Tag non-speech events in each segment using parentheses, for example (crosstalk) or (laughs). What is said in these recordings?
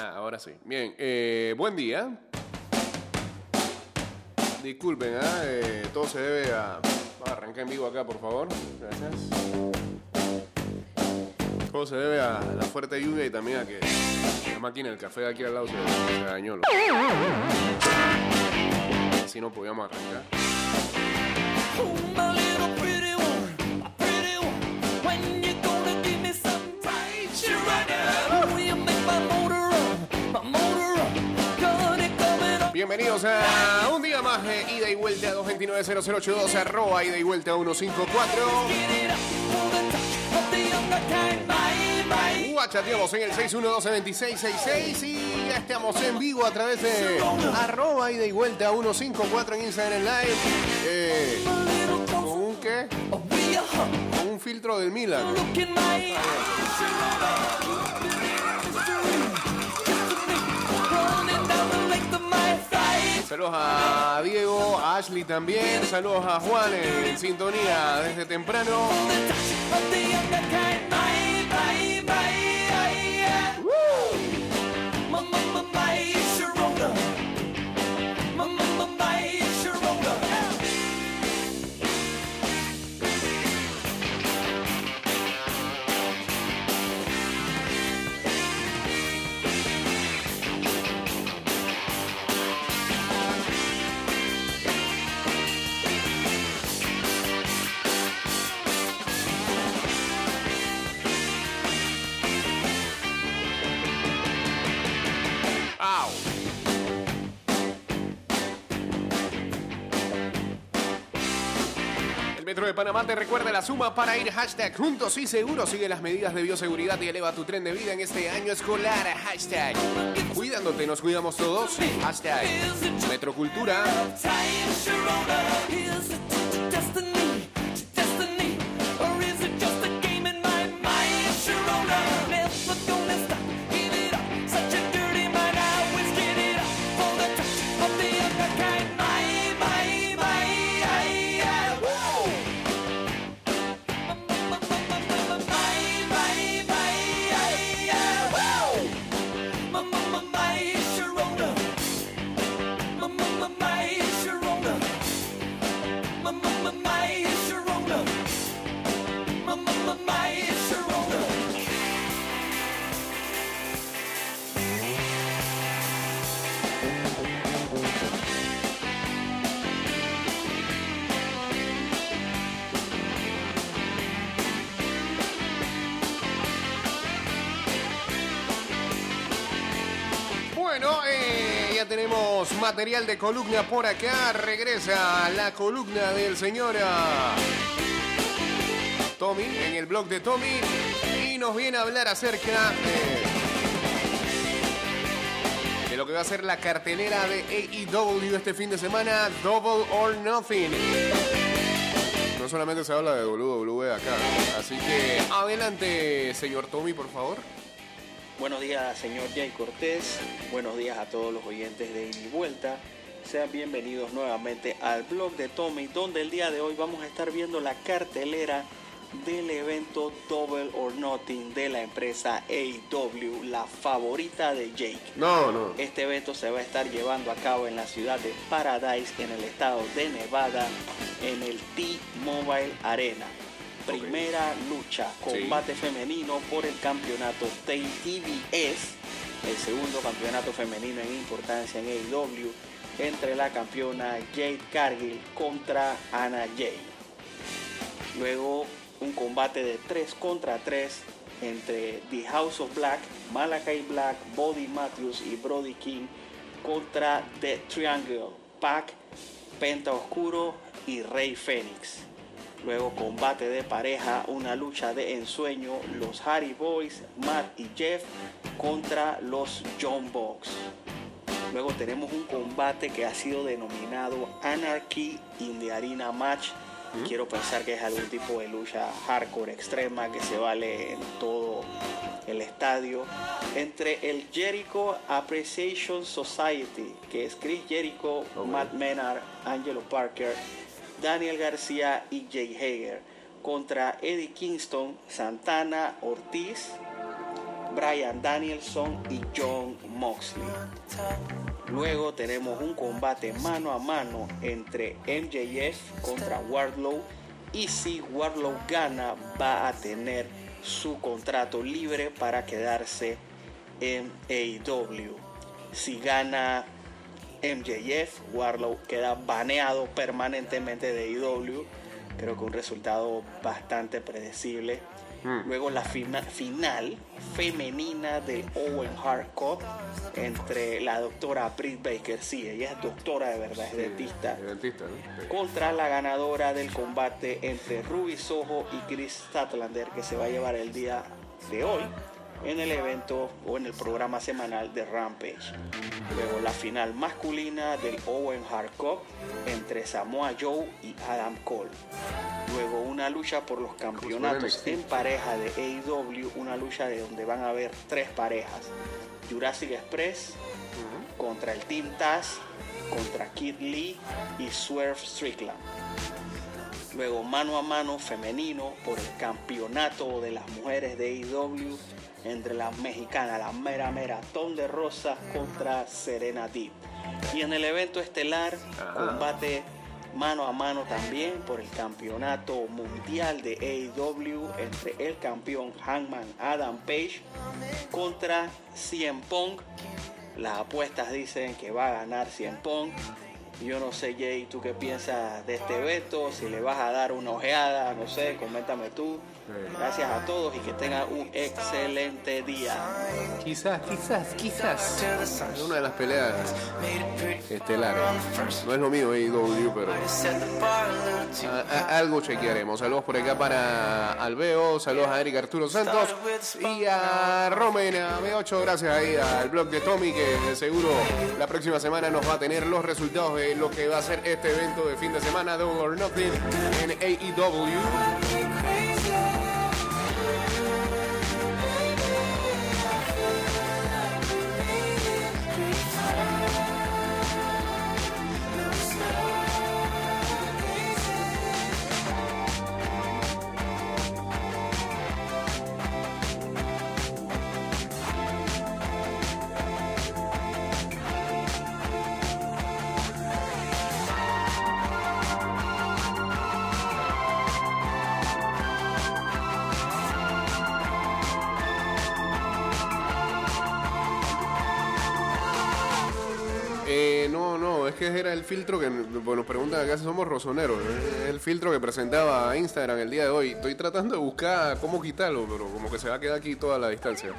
Ah, ahora sí. Bien, eh, buen día. Disculpen, ¿ah? Eh, todo se debe a... Vamos a arrancar en vivo acá, por favor. Gracias. Todo se debe a la fuerte lluvia y también a que la máquina del café de aquí al lado se, dañó. Así no podíamos arrancar. Bienvenidos a un día más de ida y vuelta a 229-0082, arroba ida y vuelta a 154. Get it up for the touch of the younger kind, bye, bye. Guachateamos en el 612-2666 y ya estamos en vivo a través de arroba ida y vuelta a 154 en Instagram Live. Eh, ¿Con un qué? Con un filtro del Milan. Saludos a Diego, a Ashley también. Saludos a Juan en sintonía desde temprano. Metro de Panamá te recuerda la suma para ir hashtag juntos y seguros. Sigue las medidas de bioseguridad y eleva tu tren de vida en este año escolar. Hashtag cuidándote, nos cuidamos todos. Hashtag Metrocultura. Material de columna por acá. Regresa la columna del señor ah, Tommy en el blog de Tommy y nos viene a hablar acerca de lo que va a ser la cartelera de AEW este fin de semana, Double or Nothing. No solamente se habla de WWE acá, así que adelante, señor Tommy, por favor. Buenos días, señor Jay Cortés. Buenos días a todos los oyentes de Ida y Vuelta. Sean bienvenidos nuevamente al blog de Tommy, donde el día de hoy vamos a estar viendo la cartelera del evento Double or Nothing de la empresa AEW, la favorita de Jake. No, no. Este evento se va a estar llevando a cabo en la ciudad de Paradise, en el estado de Nevada, en el T-Mobile Arena. Primera lucha, combate femenino por el campeonato TBS, el segundo campeonato femenino en importancia en AEW, entre la campeona Jade Cargill contra Anna Jay. Luego un combate de 3 contra 3 entre The House of Black, Malachi Black, Body Matthews y Brody King contra The Triangle, Pac, Penta Oscuro y Rey Fénix. Luego combate de pareja, una lucha de ensueño, los Hardy Boys, Matt y Jeff contra los John Box. Luego tenemos un combate que ha sido denominado Anarchy in the Arena Match. Quiero pensar que es algún tipo de lucha hardcore extrema que se vale en todo el estadio. Entre el Jericho Appreciation Society, que es Chris Jericho. Matt Menard, Angelo Parker, Daniel García y Jay Hager. Contra Eddie Kingston, Santana Ortiz, Brian Danielson y John Moxley. Luego tenemos un combate mano a mano entre MJF contra Wardlow y si Wardlow gana va a tener su contrato libre para quedarse en AEW. Si gana MJF, Wardlow queda baneado permanentemente de AEW. Creo que un resultado bastante predecible. Luego la fina- final femenina del Owen Hart Cup entre la doctora Britt Baker, sí, ella es doctora de verdad, es dentista, contra la ganadora del combate entre Ruby Soho y Chris Statlander que se va a llevar el día de hoy en el evento o en el programa semanal de Rampage. Luego la final masculina del Owen Hart Cup entre Samoa Joe y Adam Cole. Luego una lucha por los campeonatos en pareja de AEW, una lucha de donde van a haber tres parejas. Jurassic Express contra el Team Taz, contra Kid Lee y Swerve Strickland. Luego mano a mano femenino por el campeonato de las mujeres de AEW entre las mexicanas, la mera mera Ton de Rosa contra Serena Deep. Y en el evento estelar, Ajá. combate mano a mano también por el campeonato mundial de AEW entre el campeón Hangman Adam Page contra CM Punk. Las apuestas dicen que va a ganar CM Punk. Yo no sé, Jay, ¿tú qué piensas de este evento? Si le vas a dar una ojeada, no sé, coméntame tú. Gracias a todos y que tengan un excelente día. Quizás, quizás, quizás. Es una de las peleas estelares. No es lo mío AEW, pero a- a- algo chequearemos. Saludos por acá para Alveo, saludos a Eric Arturo Santos y a Romena B8. Gracias ahí al blog de Tommy, que de seguro la próxima semana nos va a tener los resultados de lo que va a ser este evento de fin de semana, Double or Nothing, en AEW. No, no, es que era el filtro que nos preguntan acá si somos rosoneros. Es el filtro que presentaba Instagram el día de hoy. Estoy tratando de buscar cómo quitarlo, pero como que se va a quedar aquí toda la distancia.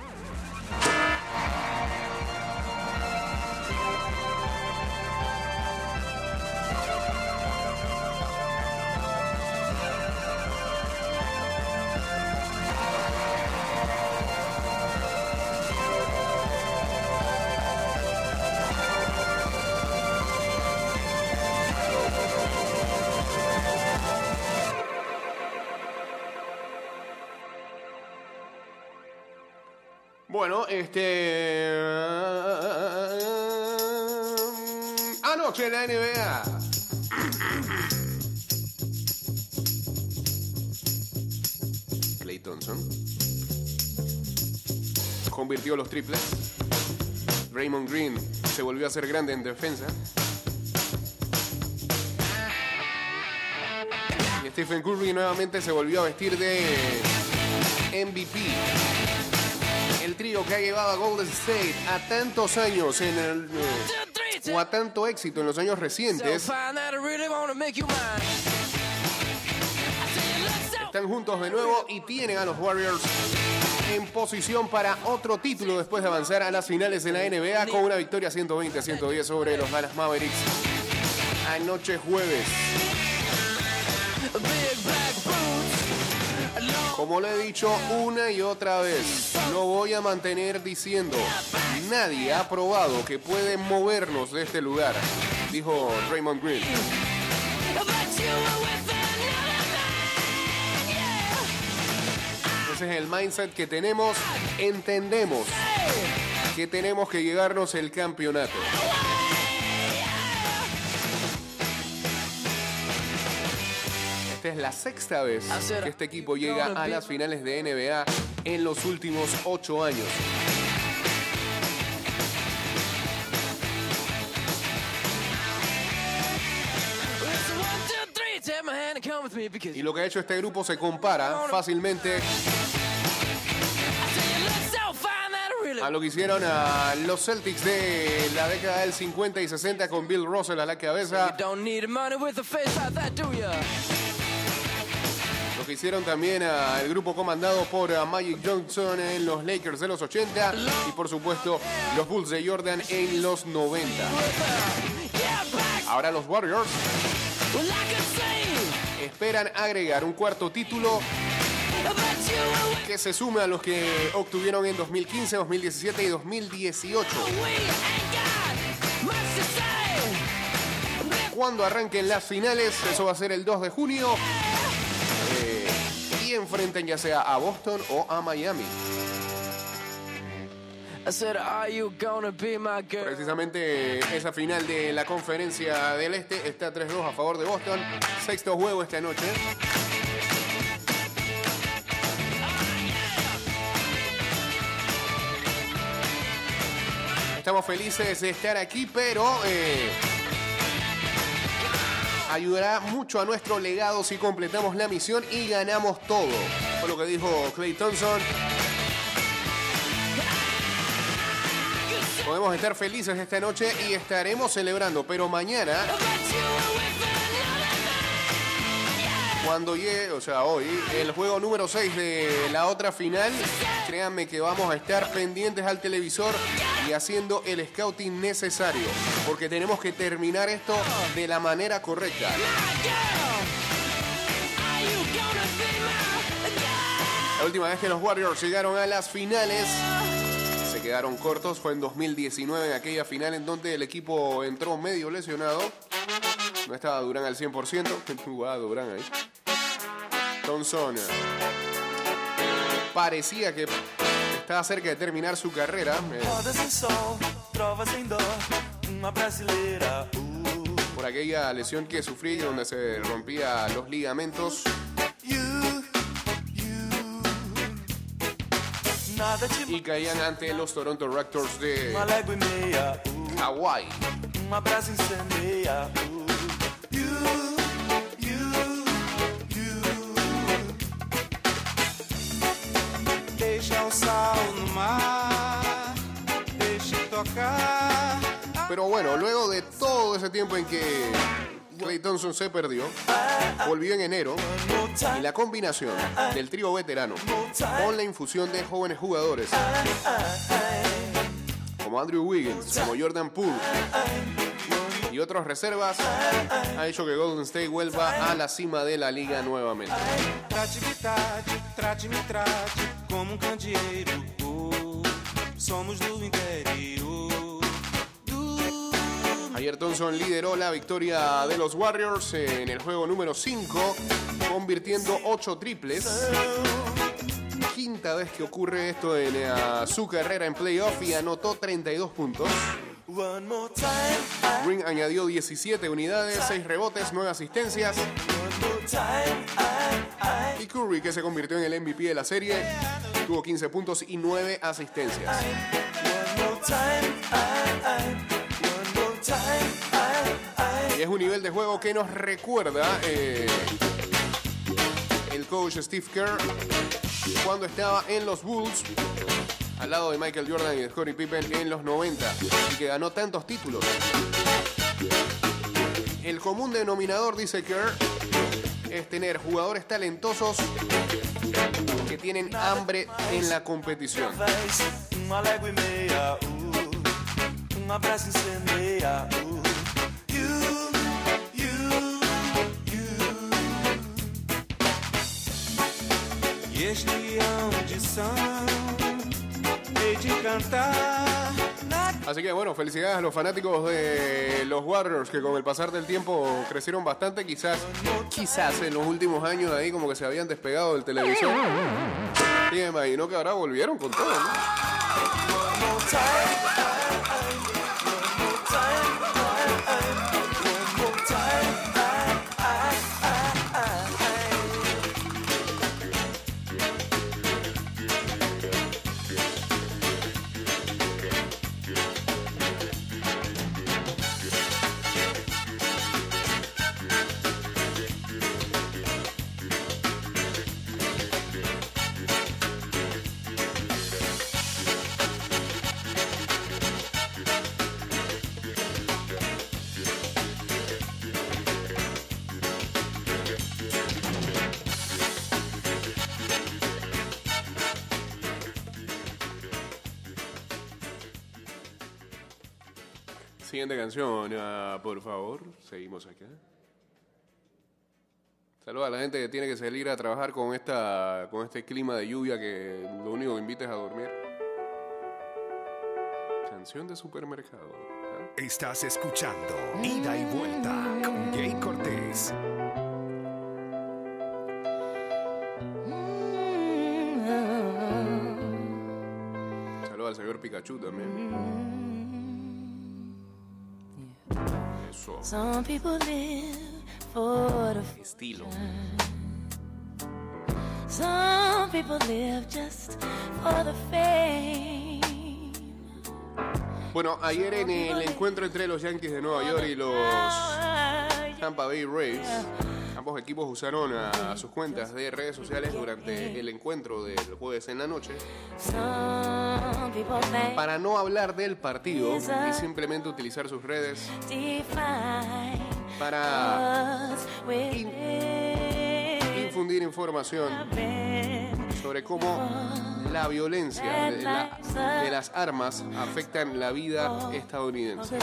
Los triples. Raymond Green se volvió a ser grande en defensa. Y Stephen Curry nuevamente se volvió a vestir de MVP el trío que ha llevado a Golden State a tantos años en el eh, o a tanto éxito en los años recientes están juntos de nuevo y tienen a los Warriors en posición para otro título después de avanzar a las finales de la NBA con una victoria 120 a 110 sobre los Dallas Mavericks anoche jueves. Como le he dicho una y otra vez, lo voy a mantener diciendo, nadie ha probado que puede movernos de este lugar, dijo Raymond Green. Ese es el mindset que tenemos, entendemos que tenemos que llegarnos el campeonato. Esta es la sexta vez que este equipo llega a las finales de NBA en los últimos ocho años. Y lo que ha hecho este grupo se compara fácilmente a lo que hicieron a los Celtics de la década del 50 y 60 con Bill Russell a la cabeza. Lo que hicieron también al grupo comandado por Magic Johnson en los Lakers de los 80 y por supuesto los Bulls de Jordan en los 90. Yeah, back. Ahora los Warriors esperan agregar un cuarto título que se sume a los que obtuvieron en 2015, 2017 y 2018. we ain't got much to say. Cuando arranquen las finales, eso va a ser el 2 de junio, eh, y enfrenten ya sea a Boston o a Miami. Precisamente esa final de la conferencia del Este está 3-2 a favor de Boston. Sexto juego esta noche. Estamos felices de estar aquí, pero eh, ayudará mucho a nuestro legado si completamos la misión y ganamos todo. Fue lo que dijo Clay Thompson. Podemos estar felices esta noche y estaremos celebrando, pero mañana, cuando llegue, o sea, hoy, el juego número 6 de la otra final, créanme que vamos a estar pendientes al televisor y haciendo el scouting necesario, porque tenemos que terminar esto de la manera correcta. La última vez que los Warriors llegaron a las finales, se quedaron cortos, fue en 2019, en aquella final en donde el equipo entró medio lesionado. No estaba Durán al 100%, (laughs) jugaba Durán ahí. Thompson eh, parecía que estaba cerca de terminar su carrera. eh. Uh, por aquella lesión que sufrí donde se rompía los ligamentos. Y caían ante los Toronto Raptors de. Uh, Hawái. Uh. Pero bueno, luego de todo ese tiempo en que Clay Thompson se perdió, volvió en enero y la combinación del trío veterano con la infusión de jóvenes jugadores como Andrew Wiggins, como Jordan Poole y otros reservas ha hecho que Golden State vuelva a la cima de la liga nuevamente. Um somos do interior. Ayer Thompson lideró la victoria de los Warriors en el juego número 5, convirtiendo 8 triples. Quinta vez que ocurre esto en eh, su carrera en playoff y anotó 32 puntos. Green añadió 17 unidades, 6 rebotes, 9 asistencias. Y Curry, que se convirtió en el MVP de la serie, tuvo 15 puntos y 9 asistencias. Es un nivel de juego que nos recuerda eh, el coach Steve Kerr cuando estaba en los Bulls al lado de Michael Jordan y de Scottie Pippen en los 90 y que ganó tantos títulos. El común denominador, dice Kerr, es tener jugadores talentosos que tienen hambre en la competición. Así que bueno, felicidades a los fanáticos de los Warriors que con el pasar del tiempo crecieron bastante, quizás, quizás en los últimos años ahí como que se habían despegado del televisor. Y me imagino que ahora volvieron con todo. Canción, ah, por favor. Seguimos acá. Saludos a la gente que tiene que salir a trabajar con esta con este clima de lluvia que lo único que invita es a dormir. Canción de supermercado. ¿ah? Estás escuchando Ida y Vuelta con Jay Cortés. Saludos al señor Pikachu también. Eso. Some people live for the Estilo. Some people live just for the fame. Bueno, ayer en el encuentro entre los Yankees de Nueva York y los Tampa Bay Rays, ambos equipos usaron a sus cuentas de redes sociales durante el encuentro del jueves en la noche para no hablar del partido y simplemente utilizar sus redes para with infundir información sobre cómo la violencia de, de las armas afectan la vida estadounidense.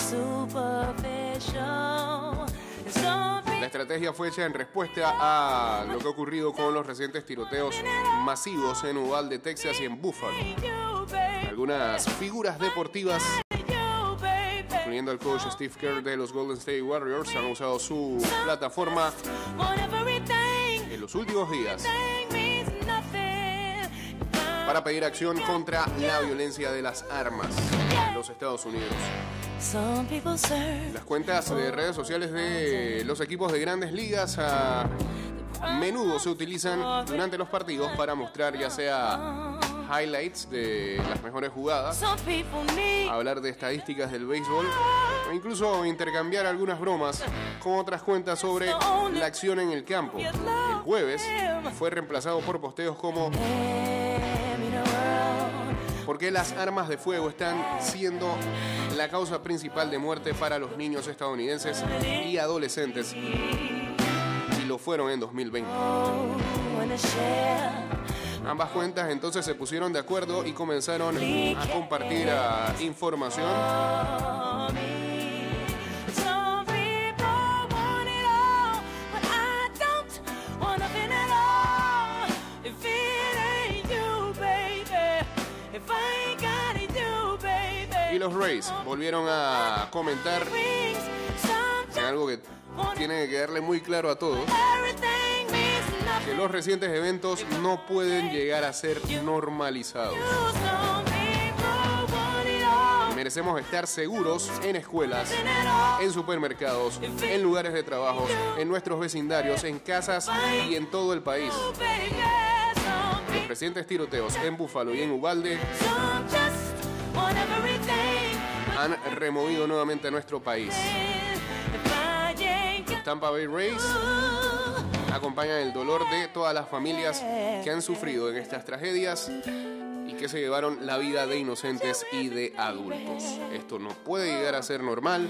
La estrategia fue hecha en respuesta a lo que ha ocurrido con los recientes tiroteos masivos en Uvalde, Texas y en Buffalo. Algunas figuras deportivas, incluyendo al coach Steve Kerr de los Golden State Warriors, han usado su plataforma en los últimos días para pedir acción contra la violencia de las armas en los Estados Unidos. Some people serve Las cuentas de redes sociales de los equipos de grandes ligas a menudo se utilizan durante los partidos para mostrar ya sea highlights de las mejores jugadas, hablar de estadísticas del béisbol o incluso intercambiar algunas bromas con otras cuentas sobre la acción en el campo. El jueves fue reemplazado por posteos como ¿Por qué las armas de fuego están siendo la causa principal de muerte para los niños estadounidenses y adolescentes? Y lo fueron en 2020. Oh, wanna share. Ambas cuentas entonces se pusieron de acuerdo y comenzaron a compartir ah, información. Los Rays volvieron a comentar algo que tiene que quedarle muy claro a todos, que los recientes eventos no pueden llegar a ser normalizados. Merecemos estar seguros en escuelas, en supermercados, en lugares de trabajo, en nuestros vecindarios, en casas y en todo el país. Los recientes tiroteos en Búfalo y en Ubalde han removido nuevamente a nuestro país. Got Tampa Bay Rays acompañan el dolor de todas las familias que han sufrido en estas tragedias y que se llevaron la vida de inocentes y de adultos. Esto no puede llegar a ser normal,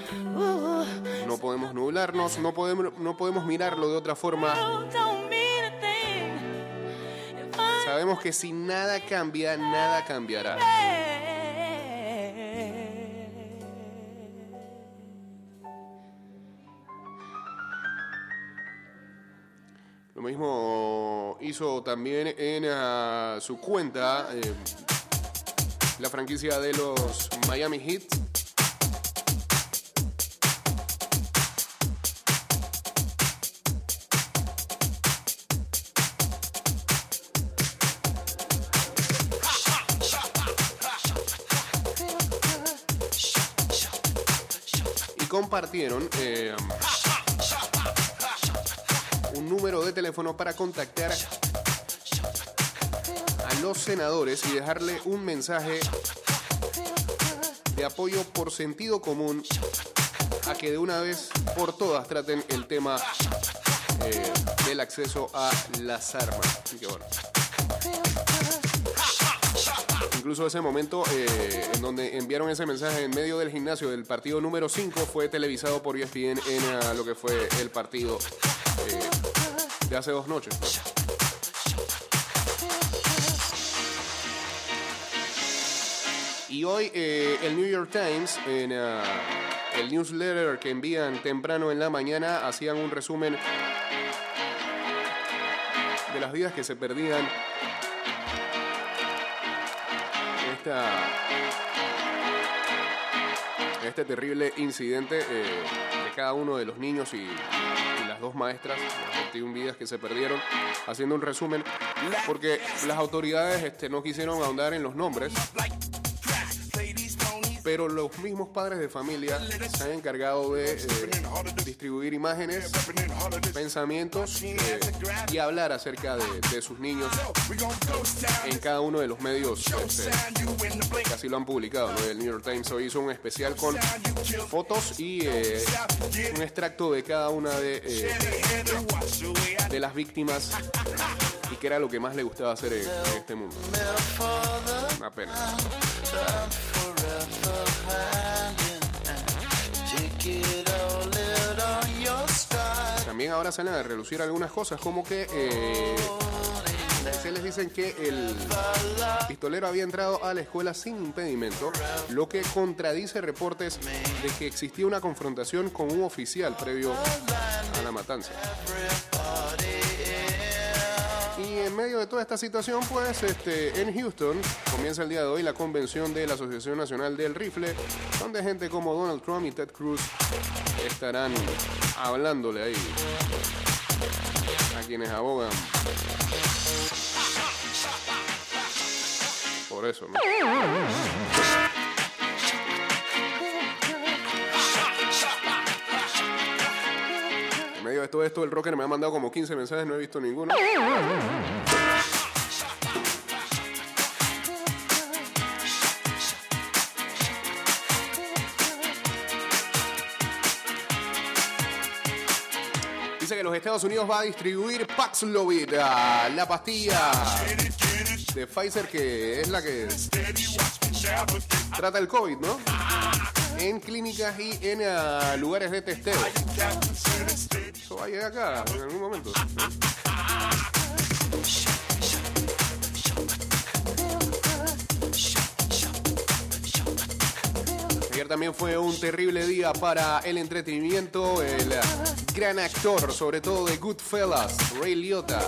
no podemos nublarnos, no podemos, no podemos mirarlo de otra forma. Sabemos que si nada cambia, nada cambiará. Mismo hizo también en ah, su cuenta eh, la franquicia de los Miami Heat. Y compartieron eh, número de teléfono para contactar a los senadores y dejarle un mensaje de apoyo por sentido común a que de una vez por todas traten el tema eh, del acceso a las armas. Así que bueno. Incluso ese momento eh, en donde enviaron ese mensaje en medio del gimnasio del partido número 5 fue televisado por ESPN en ah, lo que fue el partido eh, de hace dos noches. ¿no? Y hoy eh, el New York Times en, ah, el newsletter que envían temprano en la mañana hacían un resumen de las vidas que se perdían esta este terrible incidente eh, de cada uno de los niños y dos maestras, las 21 vidas que se perdieron, haciendo un resumen, porque las autoridades este, no quisieron ahondar en los nombres, pero los mismos padres de familia se han encargado de eh, distribuir imágenes, pensamientos eh, y hablar acerca de, sus niños en cada uno de los medios este, que así lo han publicado. El New York Times hoy hizo un especial con fotos y eh, un extracto de cada una de, las víctimas y qué era lo que más le gustaba hacer en, en este mundo. Una pena. También ahora salen a relucir algunas cosas, como que eh, se les dicen que el pistolero había entrado a la escuela sin impedimento, lo que contradice reportes de que existía una confrontación con un oficial previo a la matanza. Y en medio de toda esta situación, pues este, en Houston comienza el día de hoy la convención de la Asociación Nacional del Rifle, donde gente como Donald Trump y Ted Cruz estarán hablándole ahí a quienes abogan por eso, ¿no? Todo esto, el rocker me ha mandado como 15 mensajes, no he visto ninguno. Dice que los Estados Unidos va a distribuir Paxlovid, ah, la pastilla de Pfizer que es la que trata el COVID, ¿no? En clínicas y en ah, lugares de testeo. Eso va a llegar acá en algún momento. Ayer también fue un terrible día para el entretenimiento. El gran actor, sobre todo de Goodfellas, Ray Liotta.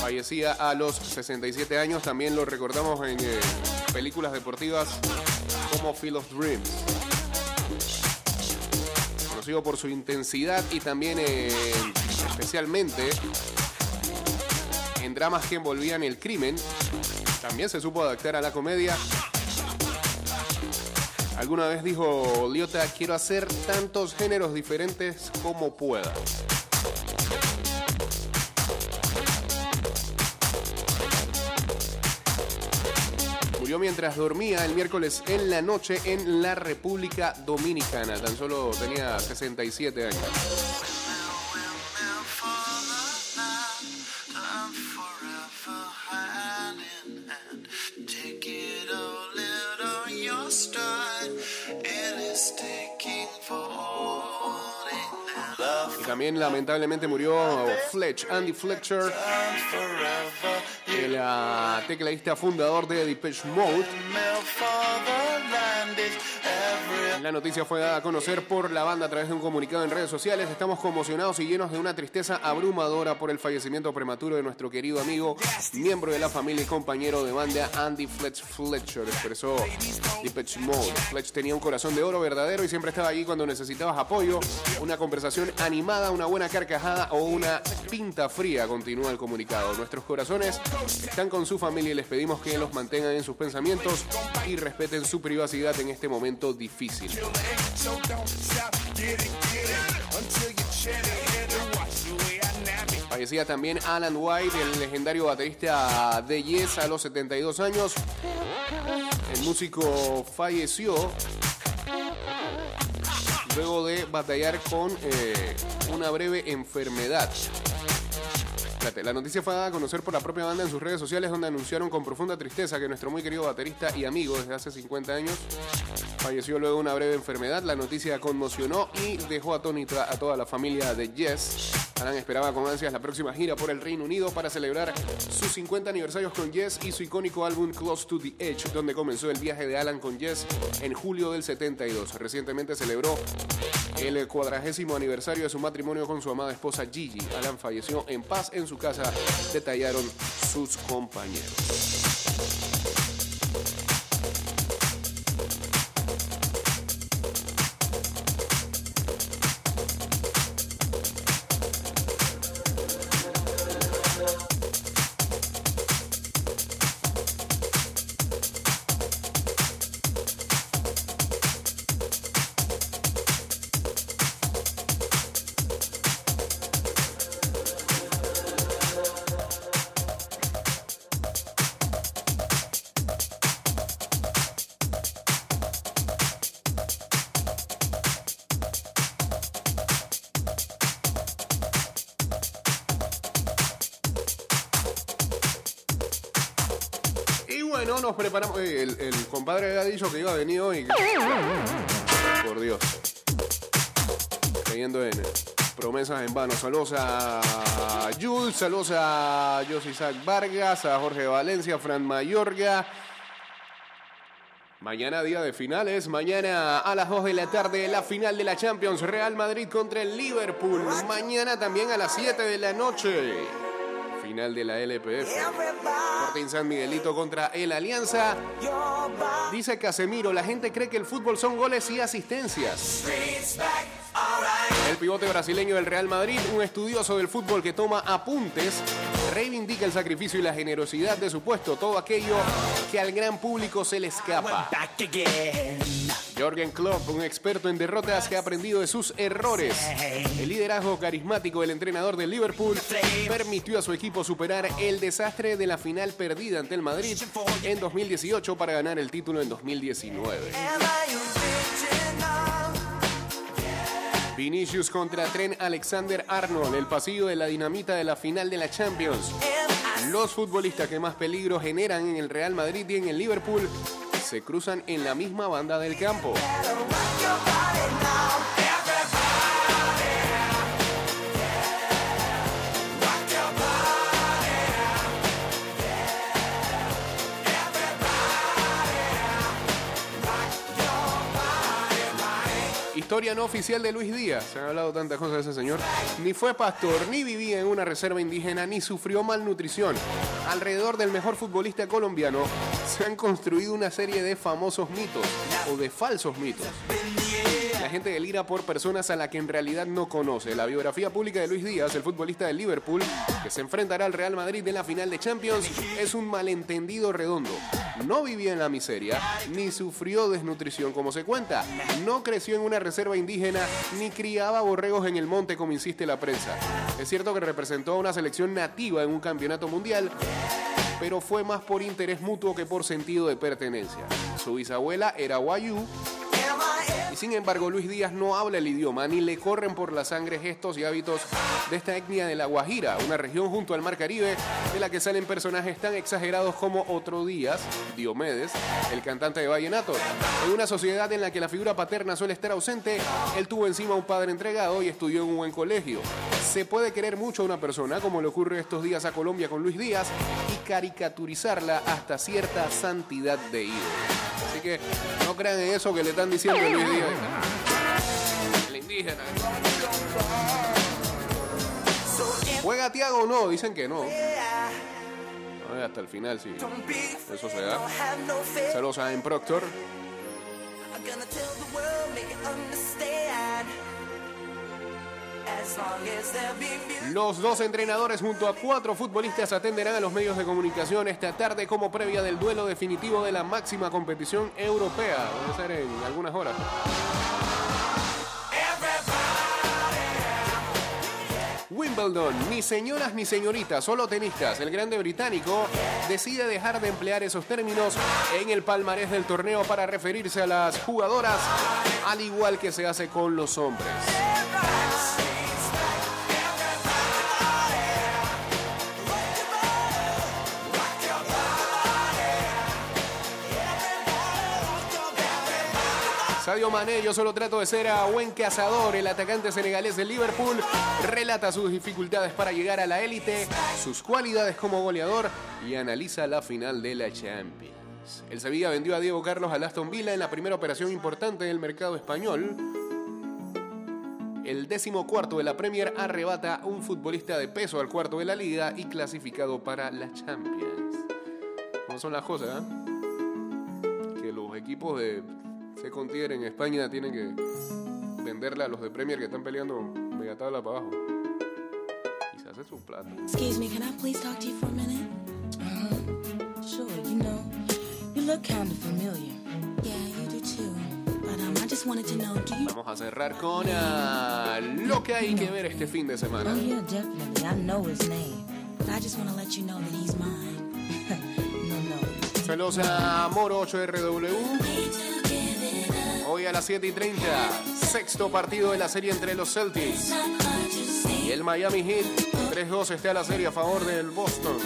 Fallecía a los 67 años. También lo recordamos en eh, películas deportivas como Field of Dreams. Conocido por su intensidad y también eh, especialmente en dramas que envolvían el crimen. También se supo adaptar a la comedia. Alguna vez dijo Liotta, quiero hacer tantos géneros diferentes como pueda. Murió mientras dormía el miércoles en la noche en la República Dominicana. Tan solo tenía 67 años. Y también lamentablemente murió Fletch, Andy Fletcher, el ah, tecladista fundador de Depeche Mode. La noticia fue dada a conocer por la banda a través de un comunicado en redes sociales. Estamos conmocionados y llenos de una tristeza abrumadora por el fallecimiento prematuro de nuestro querido amigo, miembro de la familia y compañero de banda Andy Fletch Fletcher, expresó Depeche Mode. Fletch tenía un corazón de oro verdadero y siempre estaba allí cuando necesitabas apoyo, una conversación animada, una buena carcajada o una pinta fría, continúa el comunicado. Nuestros corazones están con su familia y les pedimos que los mantengan en sus pensamientos y respeten su privacidad en este momento difícil. Fallecía también Alan White, el legendario baterista de Yes a los 72 años. El músico falleció luego de batallar con eh, una breve enfermedad. Espérate, La noticia fue dada a conocer por la propia banda en sus redes sociales donde anunciaron con profunda tristeza que nuestro muy querido baterista y amigo desde hace 50 años falleció luego de una breve enfermedad. La noticia conmocionó y dejó atónita a toda la familia de Yes. Alan esperaba con ansias la próxima gira por el Reino Unido para celebrar sus 50 aniversarios con Yes y su icónico álbum Close to the Edge, donde comenzó el viaje de Alan con Yes en julio del 72. Recientemente celebró el cuadragésimo aniversario de su matrimonio con su amada esposa Gigi. Alan falleció en paz su casa, detallaron sus compañeros. Compadre había dicho que iba a venir hoy. Por Dios. Creyendo en promesas en vano. Saludos a Jules, saludos a José Isaac Vargas, a Jorge Valencia, Fran Mayorga. Mañana día de finales, mañana a las 2 de la tarde la final de la Champions, Real Madrid contra el Liverpool. Mañana también a las 7 de la noche, final de la LPF. Sporting San Miguelito contra el Alianza. Dice Casemiro, la gente cree que el fútbol son goles y asistencias. El pivote brasileño del Real Madrid, un estudioso del fútbol que toma apuntes, reivindica el sacrificio y la generosidad de su puesto, todo aquello que al gran público se le escapa. Jorgen Klopp, un experto en derrotas que ha aprendido de sus errores. El liderazgo carismático del entrenador del Liverpool permitió a su equipo superar el desastre de la final perdida ante el Madrid en 2018 para ganar el título en 2019. Vinicius contra Tren Alexander Arnold, el pasillo de la dinamita de la final de la Champions. Los futbolistas que más peligro generan en el Real Madrid y en el Liverpool se cruzan en la misma banda del campo. Historia no oficial de Luis Díaz. Se han hablado tantas cosas de ese señor. Ni fue pastor, ni vivía en una reserva indígena, ni sufrió malnutrición. Alrededor del mejor futbolista colombiano se han construido una serie de famosos mitos o de falsos mitos. La gente delira por personas a la que en realidad no conoce. La biografía pública de Luis Díaz, el futbolista del Liverpool, que se enfrentará al Real Madrid en la final de Champions, es un malentendido redondo. No vivía en la miseria, ni sufrió desnutrición como se cuenta. No creció en una reserva indígena, ni criaba borregos en el monte como insiste la prensa. Es cierto que representó a una selección nativa en un campeonato mundial, pero fue más por interés mutuo que por sentido de pertenencia. Su bisabuela era Wayuu sin embargo, Luis Díaz no habla el idioma ni le corren por la sangre gestos y hábitos de esta etnia de la Guajira, una región junto al Mar Caribe de la que salen personajes tan exagerados como Otro Díaz, Diomedes, el cantante de Vallenato. En una sociedad en la que la figura paterna suele estar ausente, él tuvo encima un padre entregado y estudió en un buen colegio. Se puede querer mucho a una persona, como le ocurre estos días a Colombia con Luis Díaz, y caricaturizarla hasta cierta santidad de ídolo. Así que no crean en eso que le están diciendo Luis Díaz. El indígena. ¿Juega Tiago o no? Dicen que no. Ver, hasta el final sí. Eso se da. Saludos a En Proctor. Los dos entrenadores junto a cuatro futbolistas atenderán a los medios de comunicación esta tarde como previa del duelo definitivo de la máxima competición europea. Debe ser en algunas horas. Wimbledon, ni señoras ni señoritas, solo tenistas. El grande británico decide dejar de emplear esos términos en el palmarés del torneo para referirse a las jugadoras, al igual que se hace con los hombres. Sadio Mané, yo solo trato de ser a buen cazador. El atacante senegalés de Liverpool relata sus dificultades para llegar a la élite, sus cualidades como goleador y analiza la final de la Champions. El Sevilla vendió a Diego Carlos al Aston Villa en la primera operación importante del mercado español. El décimo cuarto de la Premier arrebata un futbolista de peso al cuarto de la liga y clasificado para la Champions. ¿Cómo son las cosas? eh? Que los equipos de Second Tier en España tienen que venderle a los de Premier que están peleando media tabla para abajo. Y se hace su plata. Excuse me, can I please talk to you for a minute? Sure, you know, you look kind of familiar. Yeah, you do too. But um, I just wanted to know, do you? Vamos a cerrar con ah, lo que hay que ver este fin de semana. Oh yeah, definitely. I know his name. But I just want to let you know that he's mine. (laughs) no, no. Saludos a Moro 8RW. Hoy a las 7 y 30, sexto partido de la serie entre los Celtics y el Miami Heat. 3-2 está la serie a favor del Boston.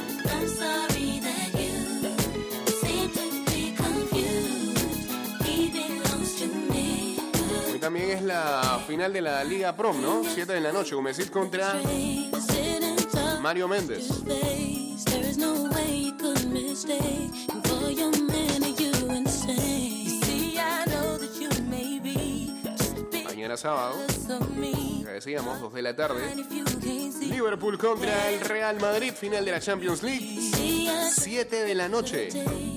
Hoy también es la final de la Liga Prom, ¿no? 7 de la noche, Gomezit contra Mario Méndez. Mañana sábado, decíamos, 2 de la tarde. Liverpool contra el Real Madrid, final de la Champions League. see, I 7 de la noche.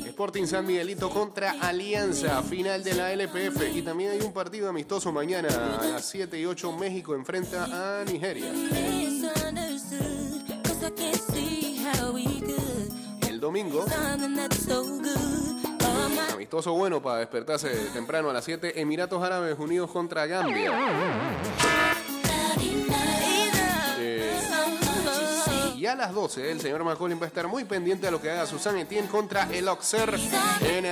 Sporting San Miguelito contra Alianza, final de la LPF. Y también hay un partido amistoso mañana a las 7 y 8. México enfrenta a Nigeria. El domingo, amistoso bueno para despertarse temprano a las 7. Emiratos Árabes Unidos contra Gambia. Eh, y a las 12, el señor McCollin va a estar muy pendiente a lo que haga Susan Etienne contra el Auxerre en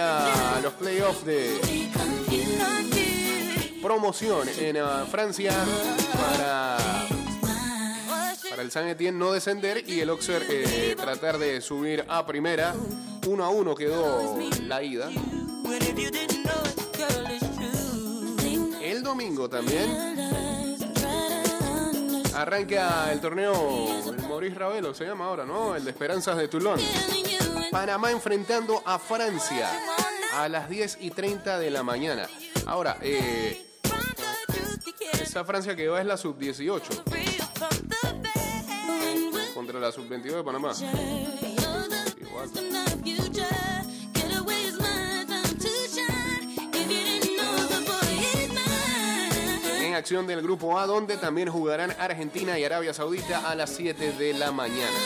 los playoffs de promoción en ah, Francia para, para el San Etienne no descender y el Auxerre eh, tratar de subir a primera. 1 a 1 quedó la ida. El domingo también arranca el torneo, el Maurice Ravelo se llama ahora, ¿no? El de Esperanzas de Toulon. Panamá enfrentando a Francia a las 10 y 30 de la mañana. Ahora, eh, esa Francia que va es la sub-18 contra la sub-22 de Panamá. Igual. Acción del grupo A, donde también jugarán Argentina y Arabia Saudita a las 7 de la mañana.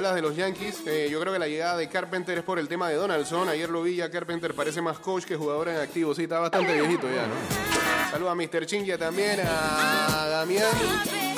Hablas de los Yankees, eh, yo creo que la llegada de Carpenter es por el tema de Donaldson. Ayer lo vi, ya Carpenter parece más coach que jugador en activo. Sí, está bastante viejito ya, ¿no? Saludos a Mr. Chingia también, a Damián.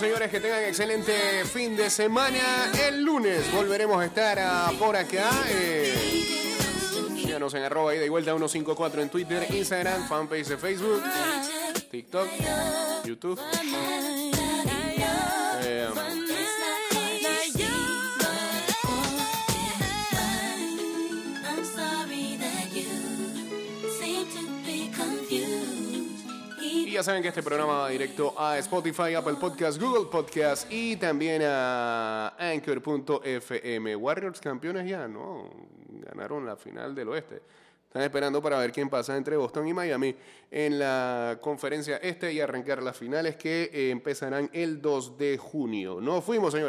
Señores, que tengan excelente fin de semana. El lunes volveremos a estar ah, por acá. Eh, en arroba y vuelta 154 en Twitter, Instagram, fanpage de Facebook, TikTok, YouTube. Ya saben que este programa va directo a Spotify, Apple Podcast, Google Podcast y también a Anchor.fm. Warriors campeones ya, ¿no? Ganaron la final del oeste. Están esperando para ver quién pasa entre Boston y Miami en la conferencia este y arrancar las finales que eh, empezarán el 2 de junio. No fuimos, señores.